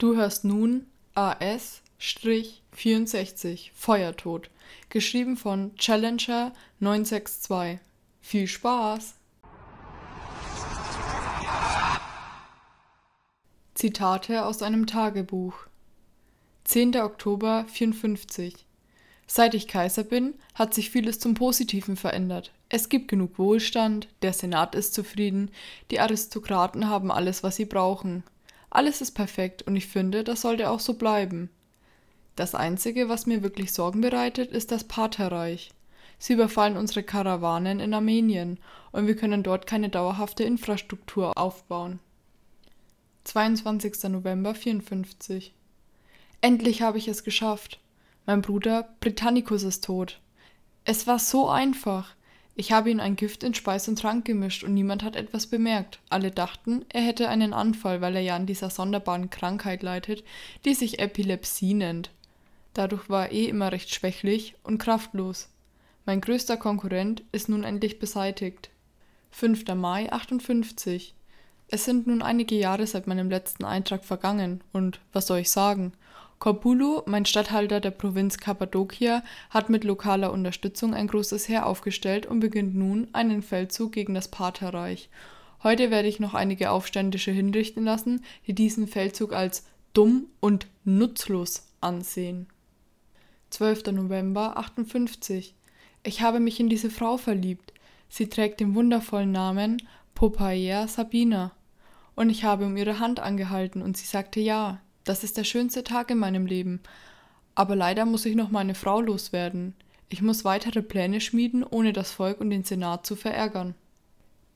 Du hörst nun AS-64 Feuertod, geschrieben von Challenger 962. Viel Spaß! Zitate aus einem Tagebuch 10. Oktober 54 Seit ich Kaiser bin, hat sich vieles zum Positiven verändert. Es gibt genug Wohlstand, der Senat ist zufrieden, die Aristokraten haben alles, was sie brauchen. Alles ist perfekt und ich finde, das sollte auch so bleiben. Das Einzige, was mir wirklich Sorgen bereitet, ist das Partherreich. Sie überfallen unsere Karawanen in Armenien und wir können dort keine dauerhafte Infrastruktur aufbauen. 22. November 54 Endlich habe ich es geschafft. Mein Bruder Britannicus ist tot. Es war so einfach. Ich habe ihm ein Gift in Speis und Trank gemischt und niemand hat etwas bemerkt. Alle dachten, er hätte einen Anfall, weil er ja an dieser sonderbaren Krankheit leidet, die sich Epilepsie nennt. Dadurch war er eh immer recht schwächlich und kraftlos. Mein größter Konkurrent ist nun endlich beseitigt. 5. Mai 58. Es sind nun einige Jahre seit meinem letzten Eintrag vergangen und was soll ich sagen? Corbulo, mein Statthalter der Provinz Kappadokia, hat mit lokaler Unterstützung ein großes Heer aufgestellt und beginnt nun einen Feldzug gegen das Partherreich. Heute werde ich noch einige Aufständische hinrichten lassen, die diesen Feldzug als dumm und nutzlos ansehen. 12. November 58 Ich habe mich in diese Frau verliebt. Sie trägt den wundervollen Namen Poppaea Sabina. Und ich habe um ihre Hand angehalten und sie sagte ja. Das ist der schönste Tag in meinem Leben. Aber leider muss ich noch meine Frau loswerden. Ich muss weitere Pläne schmieden, ohne das Volk und den Senat zu verärgern.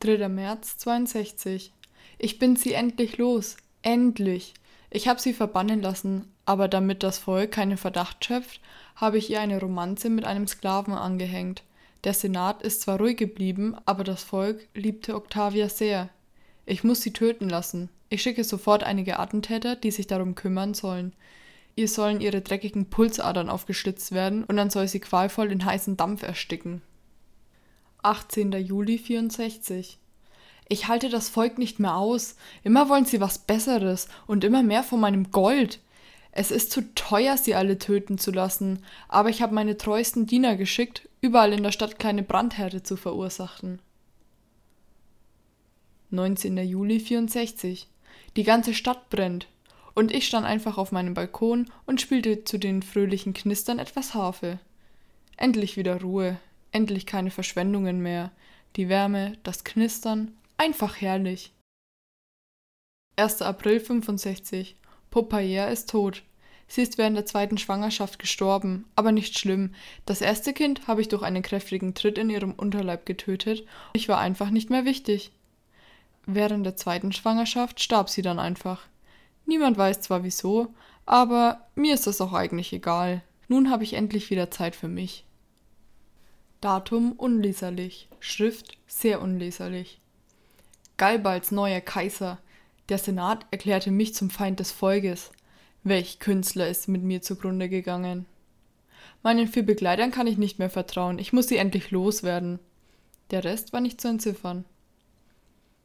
3. März 62. Ich bin sie endlich los. Endlich. Ich habe sie verbannen lassen, aber damit das Volk keinen Verdacht schöpft, habe ich ihr eine Romanze mit einem Sklaven angehängt. Der Senat ist zwar ruhig geblieben, aber das Volk liebte Octavia sehr. Ich muss sie töten lassen. Ich schicke sofort einige Attentäter, die sich darum kümmern sollen. Ihr sollen ihre dreckigen Pulsadern aufgeschlitzt werden und dann soll sie qualvoll in heißen Dampf ersticken. 18. Juli 64 Ich halte das Volk nicht mehr aus. Immer wollen sie was Besseres und immer mehr von meinem Gold. Es ist zu teuer, sie alle töten zu lassen, aber ich habe meine treuesten Diener geschickt, überall in der Stadt kleine Brandherde zu verursachen. 19. Juli 64 die ganze Stadt brennt. Und ich stand einfach auf meinem Balkon und spielte zu den fröhlichen Knistern etwas Harfe. Endlich wieder Ruhe, endlich keine Verschwendungen mehr. Die Wärme, das Knistern, einfach herrlich. 1. April 65. Poppaea ist tot. Sie ist während der zweiten Schwangerschaft gestorben, aber nicht schlimm. Das erste Kind habe ich durch einen kräftigen Tritt in ihrem Unterleib getötet. Ich war einfach nicht mehr wichtig. Während der zweiten Schwangerschaft starb sie dann einfach. Niemand weiß zwar wieso, aber mir ist das auch eigentlich egal. Nun habe ich endlich wieder Zeit für mich. Datum unleserlich, Schrift sehr unleserlich. Galbalds neuer Kaiser. Der Senat erklärte mich zum Feind des Volkes. Welch Künstler ist mit mir zugrunde gegangen. Meinen vier Begleitern kann ich nicht mehr vertrauen, ich muss sie endlich loswerden. Der Rest war nicht zu entziffern.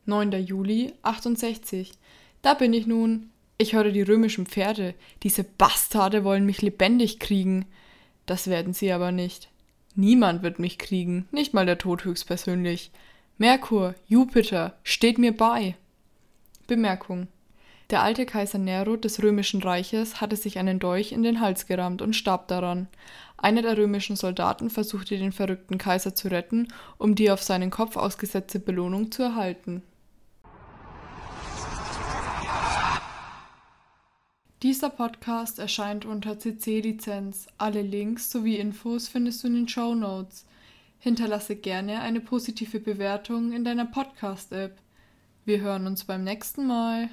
9. Juli 68. Da bin ich nun. Ich höre die römischen Pferde. Diese Bastarde wollen mich lebendig kriegen. Das werden sie aber nicht. Niemand wird mich kriegen, nicht mal der Tod höchstpersönlich. Merkur, Jupiter, steht mir bei. Bemerkung. Der alte Kaiser Nero des römischen Reiches hatte sich einen Dolch in den Hals gerammt und starb daran. Einer der römischen Soldaten versuchte den verrückten Kaiser zu retten, um die auf seinen Kopf ausgesetzte Belohnung zu erhalten. Dieser Podcast erscheint unter CC-Lizenz. Alle Links sowie Infos findest du in den Show Notes. Hinterlasse gerne eine positive Bewertung in deiner Podcast-App. Wir hören uns beim nächsten Mal.